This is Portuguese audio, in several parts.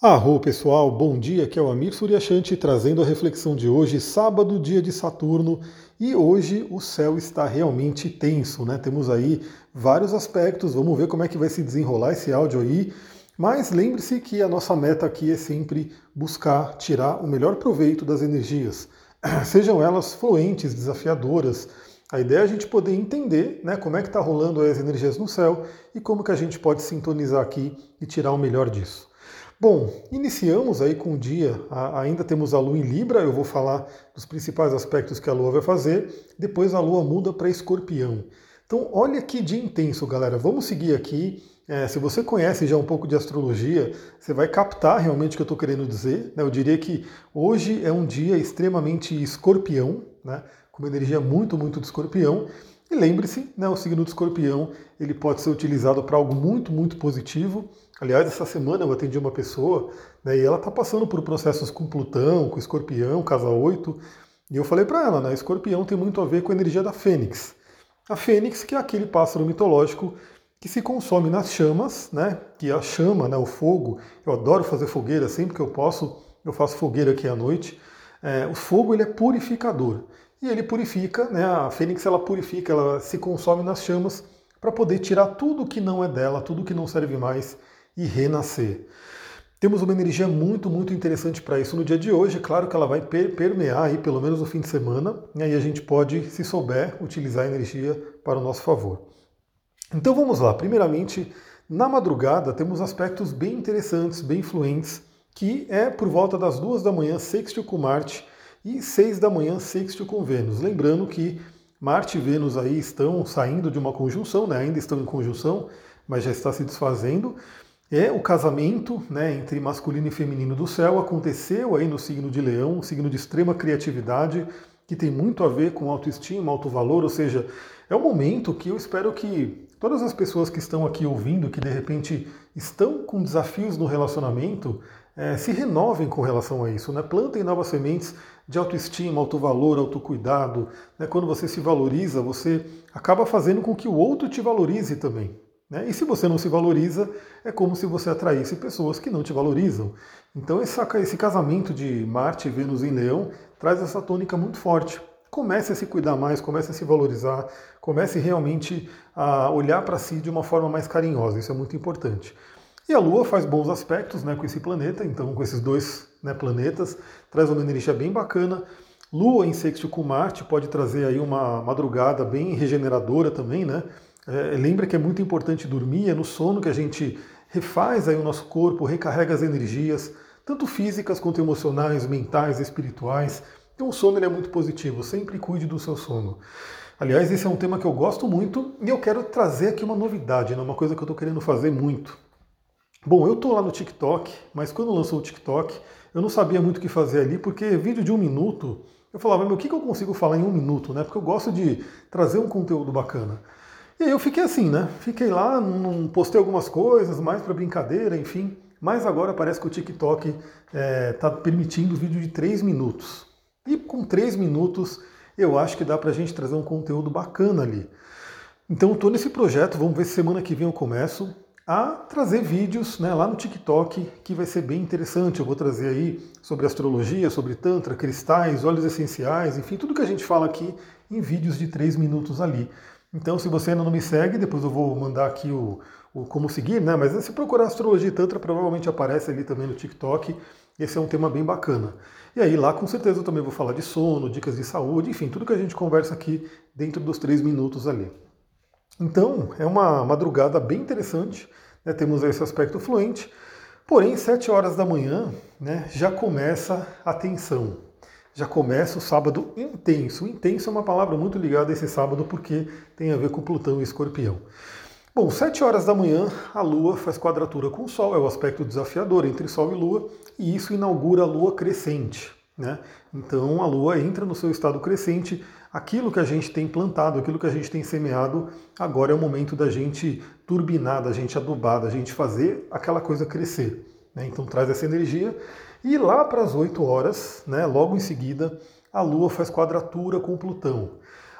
Arro pessoal, bom dia, aqui é o Amir Suryashanti trazendo a reflexão de hoje, sábado, dia de Saturno, e hoje o céu está realmente tenso, né? Temos aí vários aspectos, vamos ver como é que vai se desenrolar esse áudio aí, mas lembre-se que a nossa meta aqui é sempre buscar tirar o melhor proveito das energias, sejam elas fluentes, desafiadoras, a ideia é a gente poder entender né, como é que está rolando as energias no céu e como que a gente pode sintonizar aqui e tirar o melhor disso. Bom, iniciamos aí com o dia, ainda temos a Lua em Libra, eu vou falar dos principais aspectos que a Lua vai fazer, depois a Lua muda para Escorpião. Então, olha que dia intenso, galera. Vamos seguir aqui. É, se você conhece já um pouco de astrologia, você vai captar realmente o que eu estou querendo dizer. Né? Eu diria que hoje é um dia extremamente escorpião, né? com uma energia muito, muito de escorpião. E lembre-se, né, o signo de escorpião ele pode ser utilizado para algo muito, muito positivo. Aliás, essa semana eu atendi uma pessoa né, e ela está passando por processos com Plutão, com escorpião, casa 8. E eu falei para ela, né, escorpião tem muito a ver com a energia da fênix. A fênix, que é aquele pássaro mitológico que se consome nas chamas, né, que a chama, né, o fogo, eu adoro fazer fogueira, sempre que eu posso, eu faço fogueira aqui à noite. É, o fogo ele é purificador e ele purifica, né, a fênix ela purifica, ela se consome nas chamas para poder tirar tudo que não é dela, tudo que não serve mais e renascer. Temos uma energia muito, muito interessante para isso no dia de hoje. Claro que ela vai permear aí pelo menos no fim de semana, e aí a gente pode, se souber, utilizar a energia para o nosso favor. Então vamos lá. Primeiramente, na madrugada temos aspectos bem interessantes, bem influentes, que é por volta das duas da manhã, sextil com Marte, e seis da manhã, sextil com Vênus. Lembrando que Marte e Vênus aí estão saindo de uma conjunção, né? ainda estão em conjunção, mas já está se desfazendo. É o casamento né, entre masculino e feminino do céu aconteceu aí no signo de Leão, um signo de extrema criatividade, que tem muito a ver com autoestima, alto valor, ou seja, é um momento que eu espero que todas as pessoas que estão aqui ouvindo, que de repente estão com desafios no relacionamento, é, se renovem com relação a isso, né? plantem novas sementes de autoestima, autovalor, autocuidado. Né? Quando você se valoriza, você acaba fazendo com que o outro te valorize também. Né? E se você não se valoriza, é como se você atraísse pessoas que não te valorizam. Então esse casamento de Marte e Vênus em Leão traz essa tônica muito forte. Comece a se cuidar mais, comece a se valorizar, comece realmente a olhar para si de uma forma mais carinhosa, isso é muito importante. E a Lua faz bons aspectos né, com esse planeta, então com esses dois né, planetas, traz uma energia bem bacana. Lua em sexto com Marte pode trazer aí uma madrugada bem regeneradora também, né? É, lembra que é muito importante dormir, é no sono que a gente refaz aí o nosso corpo, recarrega as energias, tanto físicas quanto emocionais, mentais, espirituais. Então o sono é muito positivo, sempre cuide do seu sono. Aliás, esse é um tema que eu gosto muito e eu quero trazer aqui uma novidade, né? uma coisa que eu estou querendo fazer muito. Bom, eu estou lá no TikTok, mas quando lançou o TikTok, eu não sabia muito o que fazer ali, porque vídeo de um minuto, eu falava, meu, o que, que eu consigo falar em um minuto, né? Porque eu gosto de trazer um conteúdo bacana. E aí eu fiquei assim, né? Fiquei lá, não postei algumas coisas, mais para brincadeira, enfim. Mas agora parece que o TikTok está é, permitindo vídeo de 3 minutos. E com 3 minutos eu acho que dá para a gente trazer um conteúdo bacana ali. Então estou nesse projeto, vamos ver se semana que vem eu começo a trazer vídeos né, lá no TikTok, que vai ser bem interessante. Eu vou trazer aí sobre astrologia, sobre tantra, cristais, óleos essenciais, enfim, tudo que a gente fala aqui em vídeos de 3 minutos ali. Então, se você ainda não me segue, depois eu vou mandar aqui o, o como seguir, né? Mas se procurar astrologia e tantra, provavelmente aparece ali também no TikTok. Esse é um tema bem bacana. E aí lá com certeza eu também vou falar de sono, dicas de saúde, enfim, tudo que a gente conversa aqui dentro dos três minutos ali. Então, é uma madrugada bem interessante, né? temos esse aspecto fluente, porém, sete horas da manhã né, já começa a tensão, já começa o sábado intenso. Intenso é uma palavra muito ligada a esse sábado porque tem a ver com Plutão e Escorpião. Bom, sete horas da manhã a Lua faz quadratura com o Sol, é o aspecto desafiador entre Sol e Lua, e isso inaugura a Lua crescente. Né? Então a Lua entra no seu estado crescente, aquilo que a gente tem plantado, aquilo que a gente tem semeado, agora é o momento da gente turbinar, da gente adubar, da gente fazer aquela coisa crescer. Né? Então traz essa energia. E lá para as 8 horas, né, logo em seguida, a Lua faz quadratura com Plutão.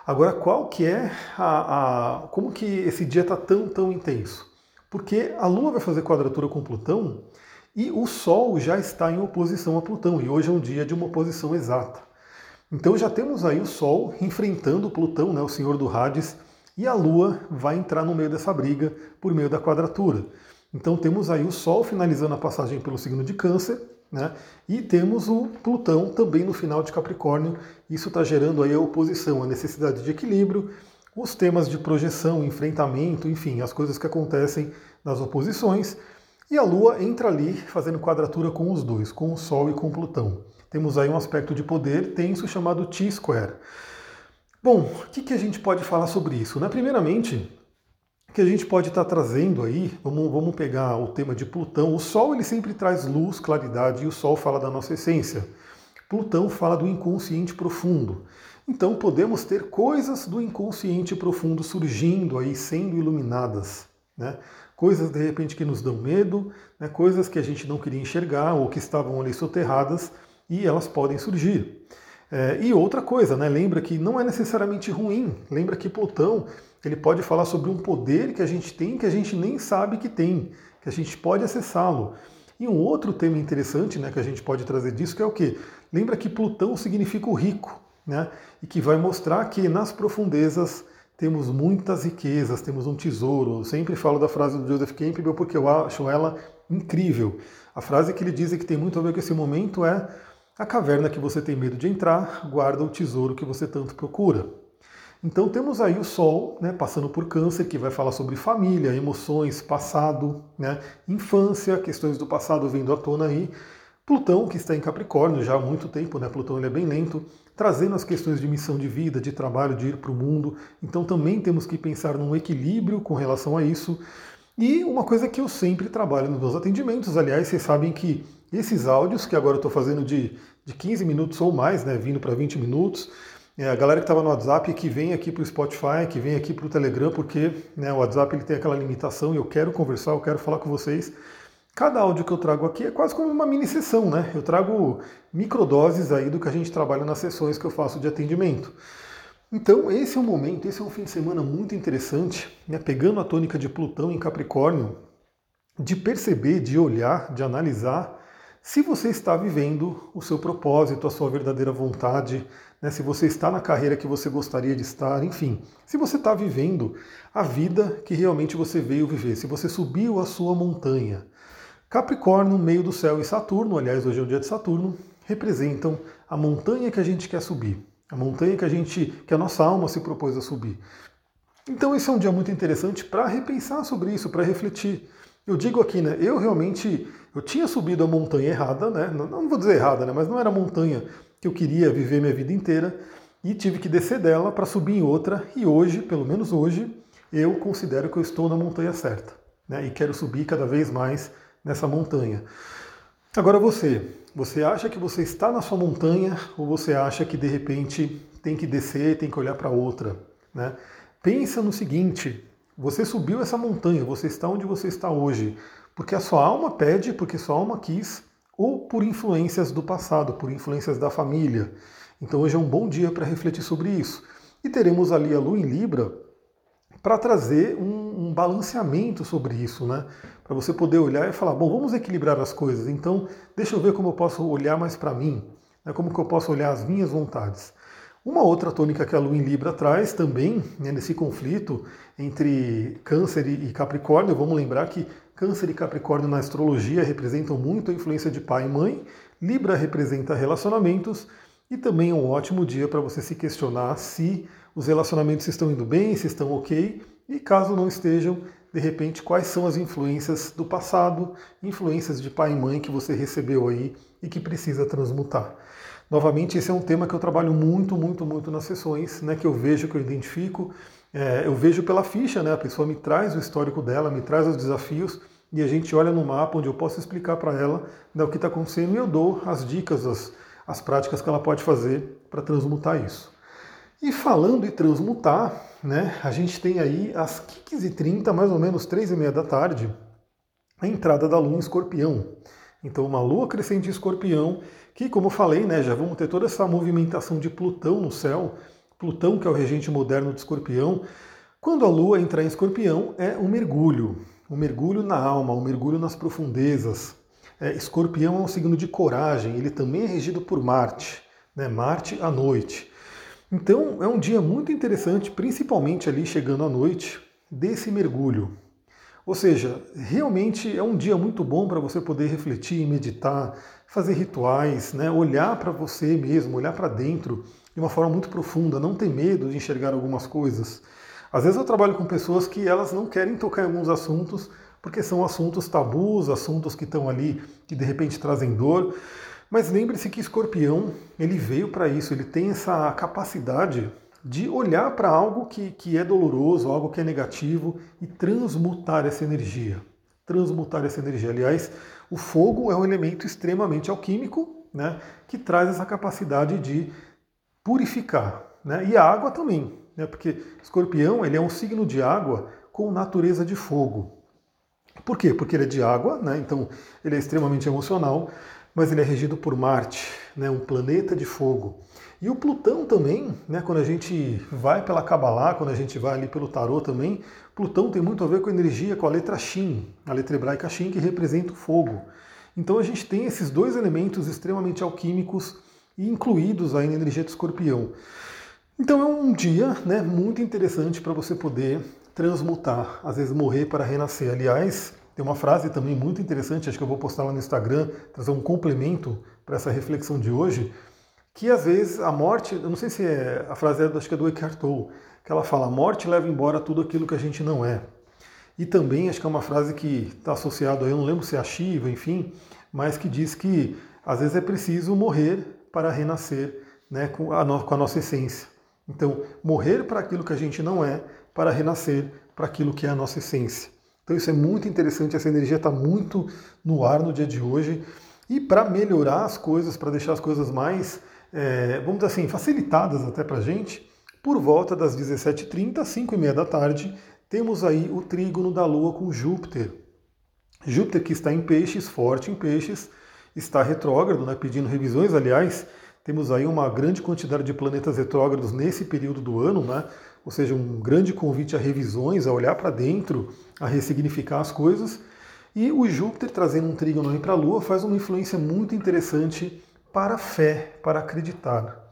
Agora, qual que é a, a como que esse dia está tão tão intenso? Porque a Lua vai fazer quadratura com Plutão e o Sol já está em oposição a Plutão, e hoje é um dia de uma oposição exata. Então já temos aí o Sol enfrentando Plutão, né, o senhor do Hades, e a Lua vai entrar no meio dessa briga por meio da quadratura. Então temos aí o Sol finalizando a passagem pelo signo de Câncer, né? E temos o Plutão também no final de Capricórnio. Isso está gerando aí a oposição, a necessidade de equilíbrio, os temas de projeção, enfrentamento, enfim, as coisas que acontecem nas oposições. E a Lua entra ali fazendo quadratura com os dois, com o Sol e com Plutão. Temos aí um aspecto de poder tenso chamado T-square. Bom, o que, que, a gente pode falar sobre isso? Né? Primeiramente, que a gente pode estar tá trazendo aí, vamos, vamos pegar o tema de Plutão. O Sol ele sempre traz luz, claridade, e o Sol fala da nossa essência. Plutão fala do inconsciente profundo. Então podemos ter coisas do inconsciente profundo surgindo aí, sendo iluminadas. Né? coisas de repente que nos dão medo, né, coisas que a gente não queria enxergar ou que estavam ali soterradas e elas podem surgir. É, e outra coisa, né, lembra que não é necessariamente ruim, lembra que Plutão ele pode falar sobre um poder que a gente tem que a gente nem sabe que tem, que a gente pode acessá-lo. E um outro tema interessante né, que a gente pode trazer disso que é o que? Lembra que Plutão significa o rico, né, e que vai mostrar que nas profundezas temos muitas riquezas, temos um tesouro. Eu sempre falo da frase do Joseph Campbell porque eu acho ela incrível. A frase que ele diz e que tem muito a ver com esse momento é: a caverna que você tem medo de entrar guarda o tesouro que você tanto procura. Então temos aí o Sol né, passando por câncer, que vai falar sobre família, emoções, passado, né, infância, questões do passado vindo à tona aí. Plutão, que está em Capricórnio já há muito tempo, né? Plutão ele é bem lento, trazendo as questões de missão de vida, de trabalho, de ir para o mundo. Então também temos que pensar num equilíbrio com relação a isso. E uma coisa que eu sempre trabalho nos meus atendimentos, aliás, vocês sabem que esses áudios, que agora eu estou fazendo de, de 15 minutos ou mais, né, vindo para 20 minutos, é, a galera que estava no WhatsApp que vem aqui para o Spotify, que vem aqui para o Telegram, porque né, o WhatsApp ele tem aquela limitação e eu quero conversar, eu quero falar com vocês. Cada áudio que eu trago aqui é quase como uma mini sessão, né? Eu trago microdoses aí do que a gente trabalha nas sessões que eu faço de atendimento. Então, esse é um momento, esse é um fim de semana muito interessante, né? pegando a tônica de Plutão em Capricórnio, de perceber, de olhar, de analisar se você está vivendo o seu propósito, a sua verdadeira vontade, né? se você está na carreira que você gostaria de estar, enfim, se você está vivendo a vida que realmente você veio viver, se você subiu a sua montanha. Capricórnio, meio do céu e Saturno, aliás, hoje é o dia de Saturno, representam a montanha que a gente quer subir, a montanha que a gente, que a nossa alma se propôs a subir. Então esse é um dia muito interessante para repensar sobre isso, para refletir. Eu digo aqui, né, eu realmente, eu tinha subido a montanha errada, né, não, não vou dizer errada, né, mas não era a montanha que eu queria viver minha vida inteira e tive que descer dela para subir em outra e hoje, pelo menos hoje, eu considero que eu estou na montanha certa, né, e quero subir cada vez mais nessa montanha. Agora você, você acha que você está na sua montanha ou você acha que de repente tem que descer, tem que olhar para outra? Né? Pensa no seguinte: você subiu essa montanha, você está onde você está hoje, porque a sua alma pede, porque sua alma quis, ou por influências do passado, por influências da família. Então hoje é um bom dia para refletir sobre isso. E teremos ali a Lua em Libra para trazer um, um, balanceamento sobre isso, né? Para você poder olhar e falar, bom, vamos equilibrar as coisas. Então, deixa eu ver como eu posso olhar mais para mim, né? como que eu posso olhar as minhas vontades. Uma outra tônica que a Lua em Libra traz também, né, nesse conflito entre Câncer e Capricórnio, vamos lembrar que Câncer e Capricórnio na astrologia representam muito a influência de pai e mãe, Libra representa relacionamentos e também é um ótimo dia para você se questionar se os relacionamentos estão indo bem, se estão ok, e caso não estejam, de repente, quais são as influências do passado, influências de pai e mãe que você recebeu aí e que precisa transmutar. Novamente, esse é um tema que eu trabalho muito, muito, muito nas sessões, né, que eu vejo, que eu identifico, é, eu vejo pela ficha, né, a pessoa me traz o histórico dela, me traz os desafios, e a gente olha no mapa onde eu posso explicar para ela né, o que está acontecendo e eu dou as dicas, as, as práticas que ela pode fazer para transmutar isso. E falando em transmutar, né, a gente tem aí às 15h30, mais ou menos 3h30 da tarde, a entrada da Lua em Escorpião. Então, uma Lua crescente em Escorpião, que, como eu falei, né, já vamos ter toda essa movimentação de Plutão no céu, Plutão, que é o regente moderno de Escorpião. Quando a Lua entrar em Escorpião, é um mergulho, um mergulho na alma, um mergulho nas profundezas. É, escorpião é um signo de coragem, ele também é regido por Marte, né? Marte à noite. Então é um dia muito interessante, principalmente ali chegando à noite, desse mergulho. Ou seja, realmente é um dia muito bom para você poder refletir, meditar, fazer rituais, né? olhar para você mesmo, olhar para dentro de uma forma muito profunda, não ter medo de enxergar algumas coisas. Às vezes eu trabalho com pessoas que elas não querem tocar em alguns assuntos porque são assuntos tabus, assuntos que estão ali que de repente trazem dor. Mas lembre-se que Escorpião ele veio para isso, ele tem essa capacidade de olhar para algo que, que é doloroso, algo que é negativo e transmutar essa energia. Transmutar essa energia. Aliás, o fogo é um elemento extremamente alquímico, né, que traz essa capacidade de purificar. Né, e a água também, né, porque escorpião ele é um signo de água com natureza de fogo. Por quê? Porque ele é de água, né, então ele é extremamente emocional, mas ele é regido por Marte, né, um planeta de fogo. E o Plutão também, né, quando a gente vai pela Kabbalah, quando a gente vai ali pelo tarô também, Plutão tem muito a ver com a energia, com a letra Shin, a letra hebraica Shin, que representa o fogo. Então a gente tem esses dois elementos extremamente alquímicos incluídos aí na energia de escorpião. Então é um dia né, muito interessante para você poder transmutar, às vezes morrer para renascer. Aliás, tem uma frase também muito interessante, acho que eu vou postar lá no Instagram, trazer um complemento para essa reflexão de hoje, que às vezes a morte, eu não sei se é a frase é, acho que é do Eckhart Tolle, que ela fala, a morte leva embora tudo aquilo que a gente não é. E também acho que é uma frase que está associada, eu não lembro se é a Shiva, enfim, mas que diz que às vezes é preciso morrer para renascer né, com, a no, com a nossa essência. Então, morrer para aquilo que a gente não é, para renascer para aquilo que é a nossa essência. Então isso é muito interessante, essa energia está muito no ar no dia de hoje. E para melhorar as coisas, para deixar as coisas mais é, vamos dizer assim, facilitadas até para a gente, por volta das 17h30, 5 e meia da tarde, temos aí o trígono da Lua com Júpiter. Júpiter que está em peixes, forte em peixes, está retrógrado, né, pedindo revisões, aliás, temos aí uma grande quantidade de planetas retrógrados nesse período do ano, né? Ou seja, um grande convite a revisões, a olhar para dentro, a ressignificar as coisas. E o Júpiter trazendo um trígono para a Lua faz uma influência muito interessante para a fé, para acreditar,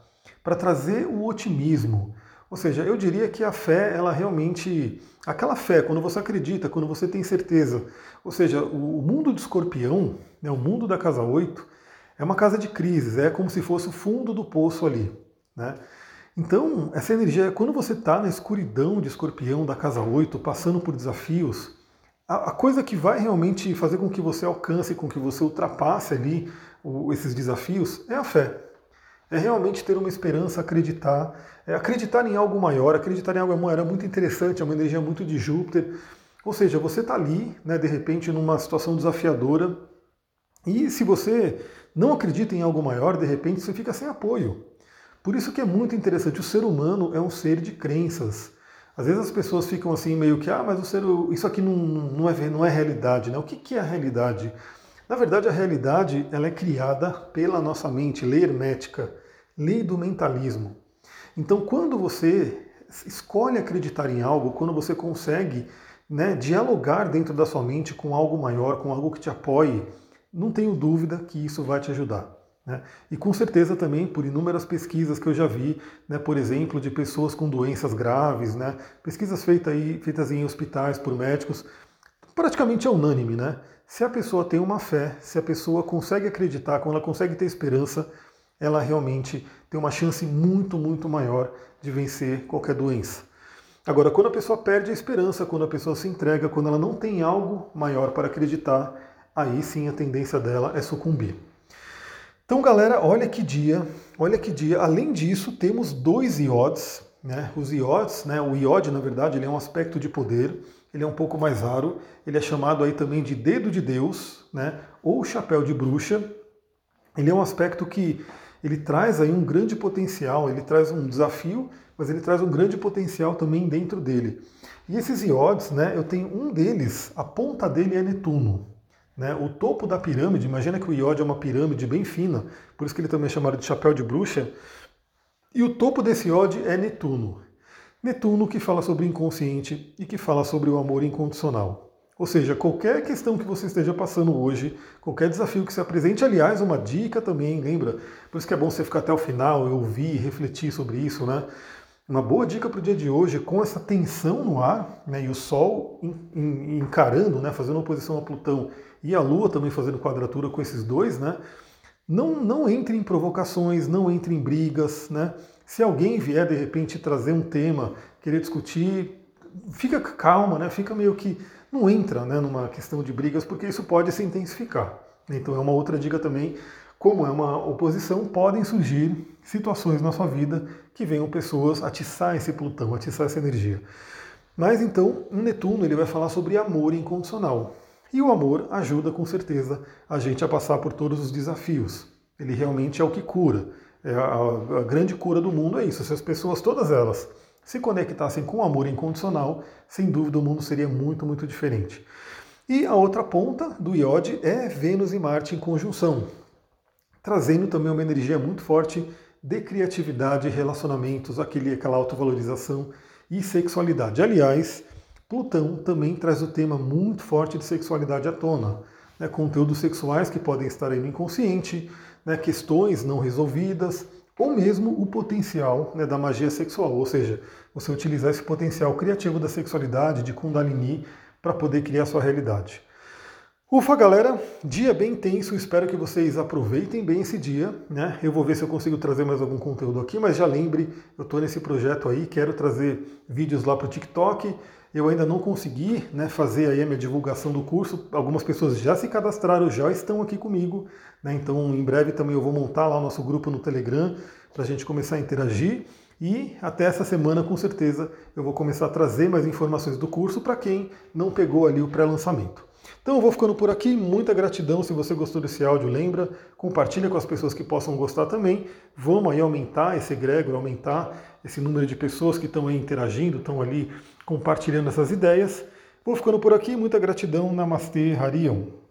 para trazer o otimismo. Ou seja, eu diria que a fé, ela realmente. Aquela fé, quando você acredita, quando você tem certeza. Ou seja, o mundo de escorpião, né, o mundo da casa 8, é uma casa de crises, é como se fosse o fundo do poço ali. Né? Então, essa energia, quando você está na escuridão de escorpião da casa 8, passando por desafios, a, a coisa que vai realmente fazer com que você alcance, com que você ultrapasse ali esses desafios é a fé. É realmente ter uma esperança, acreditar, é acreditar em algo maior, acreditar em algo maior é muito interessante, é uma energia muito de Júpiter. Ou seja, você está ali, né, de repente, numa situação desafiadora, e se você não acredita em algo maior, de repente você fica sem apoio. Por isso que é muito interessante, o ser humano é um ser de crenças. Às vezes as pessoas ficam assim meio que, ah, mas o ser, isso aqui não, não, é, não é realidade, né? O que, que é a realidade? Na verdade, a realidade ela é criada pela nossa mente, lei hermética, lei do mentalismo. Então, quando você escolhe acreditar em algo, quando você consegue né, dialogar dentro da sua mente com algo maior, com algo que te apoie, não tenho dúvida que isso vai te ajudar. Né? E com certeza também por inúmeras pesquisas que eu já vi, né, por exemplo, de pessoas com doenças graves, né, pesquisas feitas, aí, feitas em hospitais por médicos, praticamente é unânime, né? Se a pessoa tem uma fé, se a pessoa consegue acreditar, quando ela consegue ter esperança, ela realmente tem uma chance muito, muito maior de vencer qualquer doença. Agora, quando a pessoa perde a esperança, quando a pessoa se entrega, quando ela não tem algo maior para acreditar, aí sim a tendência dela é sucumbir. Então, galera, olha que dia, olha que dia. Além disso, temos dois iodes, né? Os iodes, né? O iode, na verdade, ele é um aspecto de poder ele é um pouco mais raro, ele é chamado aí também de dedo de Deus, né, ou chapéu de bruxa. Ele é um aspecto que ele traz aí um grande potencial, ele traz um desafio, mas ele traz um grande potencial também dentro dele. E esses iodes, né, eu tenho um deles, a ponta dele é Netuno. Né? O topo da pirâmide, imagina que o iode é uma pirâmide bem fina, por isso que ele também é chamado de chapéu de bruxa. E o topo desse iode é Netuno. Netuno que fala sobre o inconsciente e que fala sobre o amor incondicional. Ou seja, qualquer questão que você esteja passando hoje, qualquer desafio que se apresente, aliás, uma dica também, lembra? Por isso que é bom você ficar até o final, ouvir, refletir sobre isso, né? Uma boa dica para o dia de hoje, com essa tensão no ar, né, e o Sol encarando, né, fazendo oposição a Plutão, e a Lua também fazendo quadratura com esses dois, né? Não, não entre em provocações, não entre em brigas, né? Se alguém vier de repente trazer um tema, querer discutir, fica calma, né? Fica meio que não entra né, numa questão de brigas, porque isso pode se intensificar. Então é uma outra dica também, como é uma oposição, podem surgir situações na sua vida que venham pessoas atiçar esse Plutão, atiçar essa energia. Mas então, o Netuno ele vai falar sobre amor incondicional. E o amor ajuda com certeza a gente a passar por todos os desafios. Ele realmente é o que cura. É a, a grande cura do mundo é isso. Se as pessoas, todas elas, se conectassem com o amor incondicional, sem dúvida o mundo seria muito, muito diferente. E a outra ponta do iode é Vênus e Marte em conjunção, trazendo também uma energia muito forte de criatividade, relacionamentos, aquele, aquela autovalorização e sexualidade. Aliás, Plutão também traz o tema muito forte de sexualidade à tona. Né, conteúdos sexuais que podem estar aí no inconsciente, né, questões não resolvidas, ou mesmo o potencial né, da magia sexual, ou seja, você utilizar esse potencial criativo da sexualidade, de Kundalini, para poder criar sua realidade. Ufa, galera, dia bem intenso, espero que vocês aproveitem bem esse dia, né? Eu vou ver se eu consigo trazer mais algum conteúdo aqui, mas já lembre, eu estou nesse projeto aí, quero trazer vídeos lá para o TikTok, eu ainda não consegui né, fazer aí a minha divulgação do curso. Algumas pessoas já se cadastraram, já estão aqui comigo. Né, então, em breve também eu vou montar lá o nosso grupo no Telegram para a gente começar a interagir. E até essa semana, com certeza, eu vou começar a trazer mais informações do curso para quem não pegou ali o pré-lançamento. Então eu vou ficando por aqui, muita gratidão se você gostou desse áudio, lembra, compartilha com as pessoas que possam gostar também. Vamos aí aumentar esse egrégor, aumentar esse número de pessoas que estão aí interagindo, estão ali compartilhando essas ideias. Vou ficando por aqui, muita gratidão, Namastê, Harion.